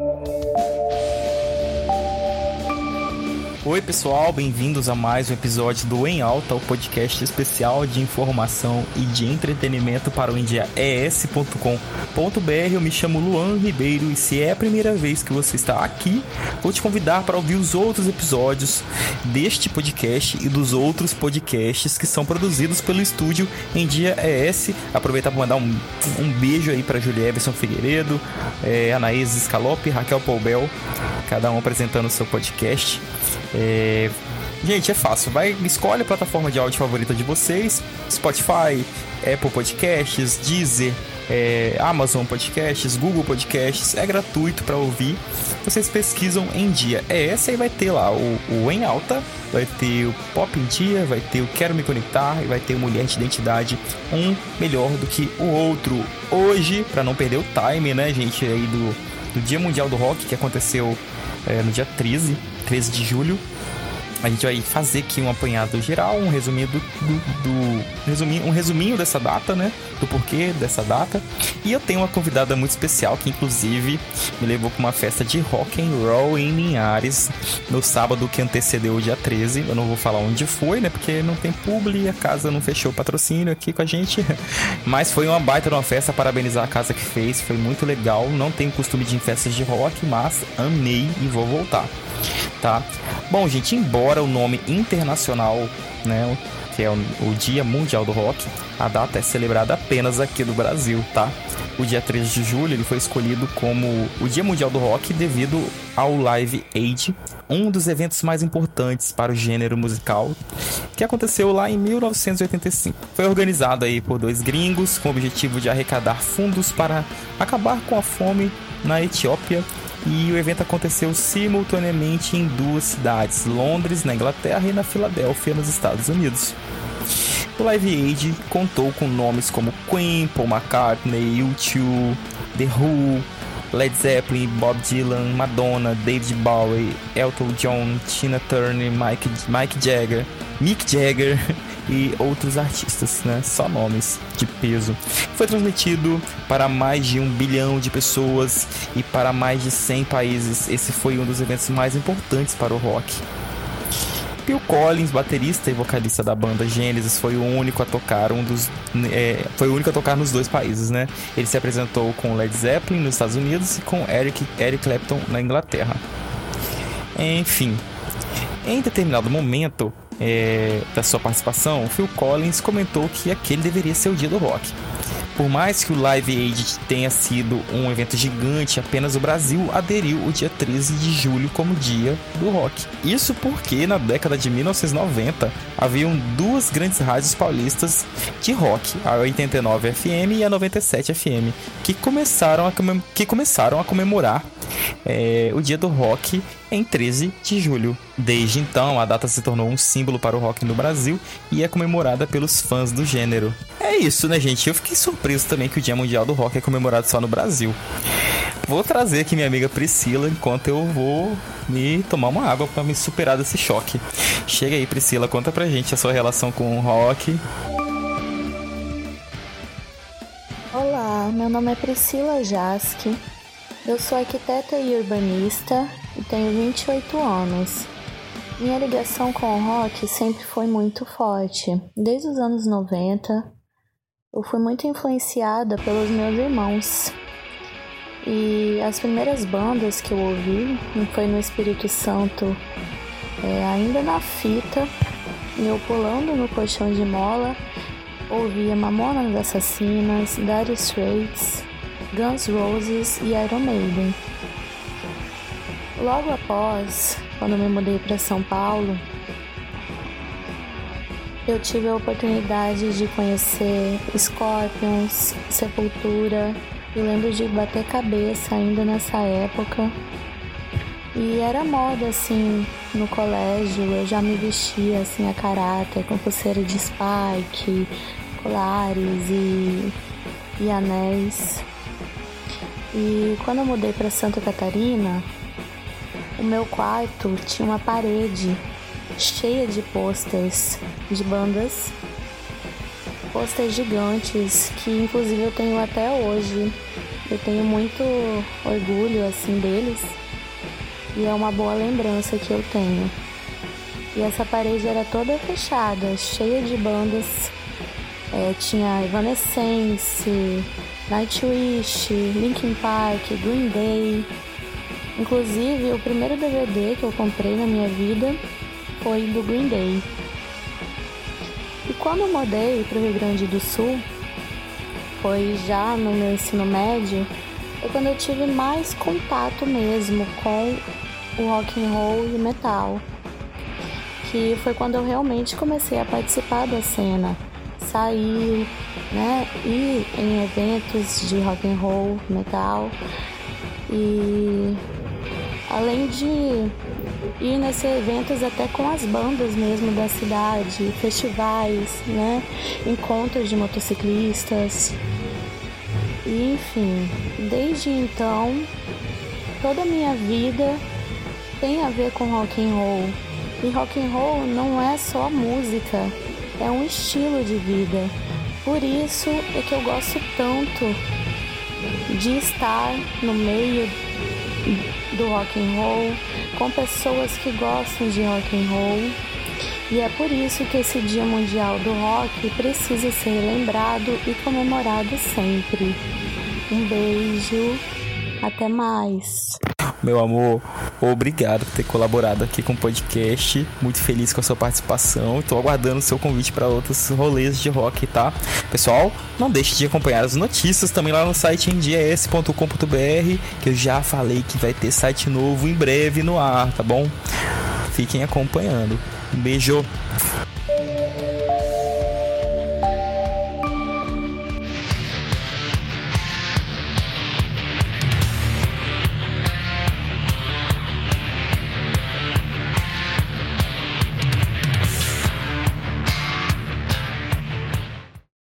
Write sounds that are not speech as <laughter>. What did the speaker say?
Música Oi, pessoal, bem-vindos a mais um episódio do Em Alta, o podcast especial de informação e de entretenimento para o indiaes.com.br. Eu me chamo Luan Ribeiro e se é a primeira vez que você está aqui, vou te convidar para ouvir os outros episódios deste podcast e dos outros podcasts que são produzidos pelo estúdio Em Dia ES. Aproveitar para mandar um, um beijo aí para Julia Everson Figueiredo, é, Anaís Scalope, Raquel Paubel, cada um apresentando o seu podcast. É... Gente, é fácil. Vai, escolhe a plataforma de áudio favorita de vocês: Spotify, Apple Podcasts, Deezer, é, Amazon Podcasts, Google Podcasts. É gratuito para ouvir. Vocês pesquisam em dia. É esse aí vai ter lá o, o Em Alta, vai ter o Pop em Dia, vai ter o Quero Me Conectar e vai ter o Mulher de Identidade, um melhor do que o outro. Hoje, para não perder o time, né, gente, aí do, do Dia Mundial do Rock que aconteceu é, no dia 13 13 de julho. A gente vai fazer aqui um apanhado geral, um resuminho do, do, um resuminho dessa data, né? Do porquê dessa data. E eu tenho uma convidada muito especial que inclusive me levou para uma festa de rock and roll em Linhares no sábado que antecedeu o dia 13. Eu não vou falar onde foi, né? Porque não tem publi, a casa não fechou o patrocínio aqui com a gente. <laughs> Mas foi uma baita uma festa, parabenizar a casa que fez, foi muito legal. Não tenho costume de ir em festas de rock, mas amei e vou voltar tá? Bom, gente, embora o nome internacional, né, que é o, o Dia Mundial do Rock, a data é celebrada apenas aqui no Brasil, tá? O dia 13 de julho ele foi escolhido como o Dia Mundial do Rock devido ao Live Aid, um dos eventos mais importantes para o gênero musical, que aconteceu lá em 1985. Foi organizado aí por dois gringos com o objetivo de arrecadar fundos para acabar com a fome na Etiópia e o evento aconteceu simultaneamente em duas cidades, Londres, na Inglaterra, e na Filadélfia, nos Estados Unidos. O Live Aid contou com nomes como Queen, Paul McCartney, U2, The Who, Led Zeppelin, Bob Dylan, Madonna, David Bowie, Elton John, Tina Turner, Mike, Mike Jagger, Mick Jagger <laughs> e outros artistas, né? Só nomes de peso. Foi transmitido para mais de um bilhão de pessoas e para mais de 100 países. Esse foi um dos eventos mais importantes para o rock. Phil Collins, baterista e vocalista da banda Genesis, foi o único a tocar um dos, é, foi o único a tocar nos dois países, né? Ele se apresentou com Led Zeppelin nos Estados Unidos e com Eric, Eric Clapton na Inglaterra. Enfim, em determinado momento, é, da sua participação, Phil Collins comentou que aquele deveria ser o dia do rock. Por mais que o Live Aid tenha sido um evento gigante, apenas o Brasil aderiu o dia 13 de julho como dia do rock. Isso porque na década de 1990 haviam duas grandes rádios paulistas de rock, a 89 FM e a 97 FM, que começaram a, que começaram a comemorar é, o dia do rock em 13 de julho. Desde então, a data se tornou um símbolo para o rock no Brasil e é comemorada pelos fãs do gênero. É isso, né, gente? Eu fiquei surpreso também que o Dia Mundial do Rock é comemorado só no Brasil. Vou trazer aqui minha amiga Priscila enquanto eu vou me tomar uma água para me superar desse choque. Chega aí, Priscila, conta pra gente a sua relação com o rock. Olá, meu nome é Priscila Jaski. Eu sou arquiteta e urbanista e tenho 28 anos. Minha ligação com o rock sempre foi muito forte. Desde os anos 90, eu fui muito influenciada pelos meus irmãos. E as primeiras bandas que eu ouvi foi no Espírito Santo, é, ainda na fita, eu pulando no colchão de mola, ouvia Mamonas Assassinas, Dire Straits, Guns Roses e Iron Maiden. Logo após, quando me mudei para São Paulo, eu tive a oportunidade de conhecer Scorpions, Sepultura. Eu lembro de bater cabeça ainda nessa época. E era moda assim no colégio, eu já me vestia assim a caráter, com pulseira de spike, colares e, e anéis. E quando eu mudei para Santa Catarina, o meu quarto tinha uma parede cheia de posters de bandas, posters gigantes que inclusive eu tenho até hoje Eu tenho muito orgulho assim deles e é uma boa lembrança que eu tenho. E essa parede era toda fechada, cheia de bandas. É, tinha Evanescence, Nightwish, Linkin Park, Green Day. Inclusive, o primeiro DVD que eu comprei na minha vida foi do Green Day. E quando eu mudei para o Rio Grande do Sul, foi já no meu ensino médio, foi quando eu tive mais contato mesmo com o rock and roll e metal. Que foi quando eu realmente comecei a participar da cena, sair, né, ir em eventos de rock and roll, metal e além de ir nesses eventos até com as bandas mesmo da cidade, festivais, né? Encontros de motociclistas. E, enfim, desde então, toda a minha vida tem a ver com rock and roll. E rock and roll não é só música, é um estilo de vida. Por isso é que eu gosto tanto de estar no meio do rock and roll, com pessoas que gostam de rock and roll. E é por isso que esse Dia Mundial do Rock precisa ser lembrado e comemorado sempre. Um beijo, até mais. Meu amor, obrigado por ter colaborado aqui com o podcast. Muito feliz com a sua participação. Estou aguardando o seu convite para outros rolês de rock, tá? Pessoal, não deixe de acompanhar as notícias também lá no site endias.com.br, que eu já falei que vai ter site novo em breve no ar, tá bom? Fiquem acompanhando. Um beijo.